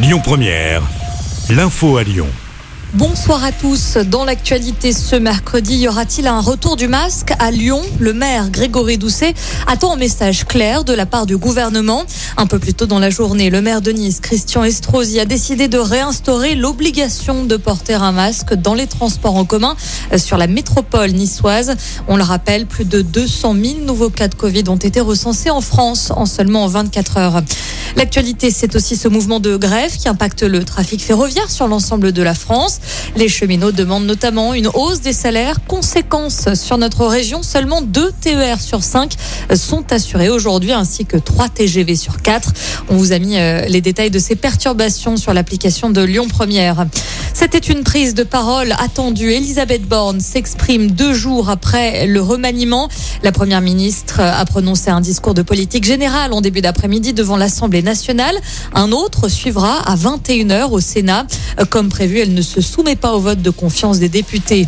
Lyon Première, l'info à Lyon. Bonsoir à tous. Dans l'actualité ce mercredi, y aura-t-il un retour du masque à Lyon? Le maire Grégory Doucet attend un message clair de la part du gouvernement. Un peu plus tôt dans la journée, le maire de Nice, Christian Estrosi, a décidé de réinstaurer l'obligation de porter un masque dans les transports en commun sur la métropole niçoise. On le rappelle, plus de 200 000 nouveaux cas de Covid ont été recensés en France en seulement 24 heures. L'actualité, c'est aussi ce mouvement de grève qui impacte le trafic ferroviaire sur l'ensemble de la France. Les cheminots demandent notamment une hausse des salaires. Conséquence sur notre région, seulement deux TER sur 5 sont assurés aujourd'hui ainsi que 3 TGV sur 4. On vous a mis euh, les détails de ces perturbations sur l'application de Lyon Première. C'était une prise de parole attendue. Elisabeth Borne s'exprime deux jours après le remaniement. La première ministre a prononcé un discours de politique générale en début d'après-midi devant l'Assemblée nationale. Un autre suivra à 21h au Sénat. Comme prévu, elle ne se soumet pas au vote de confiance des députés.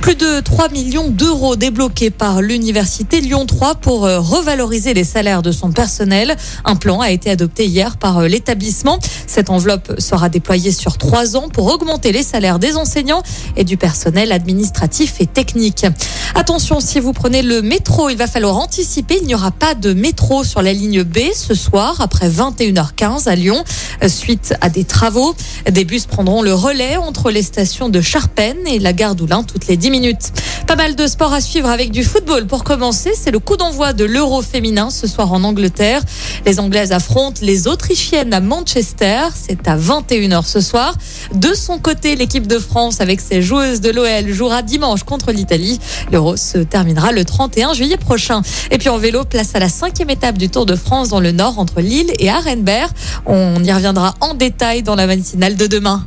Plus de 3 millions d'euros débloqués par l'université Lyon 3 pour euh, revaloriser les salaires de son personnel. Un plan a été adopté hier par euh, l'établissement. Cette enveloppe sera déployée sur trois ans pour augmenter les salaires des enseignants et du personnel administratif et technique. Attention, si vous prenez le métro, il va falloir anticiper. Il n'y aura pas de métro sur la ligne B ce soir après 21h15 à Lyon euh, suite à des travaux. Des bus prendront le relais entre les stations de Charpennes et la gare d'Oulin toutes les 10 minutes. Pas mal de sport à suivre avec du football. Pour commencer, c'est le coup d'envoi de l'Euro féminin ce soir en Angleterre. Les Anglaises affrontent les Autrichiennes à Manchester. C'est à 21h ce soir. De son côté, l'équipe de France avec ses joueuses de l'OL jouera dimanche contre l'Italie. L'Euro se terminera le 31 juillet prochain. Et puis en vélo, place à la cinquième étape du Tour de France dans le Nord entre Lille et Arenberg. On y reviendra en détail dans la matinale de demain.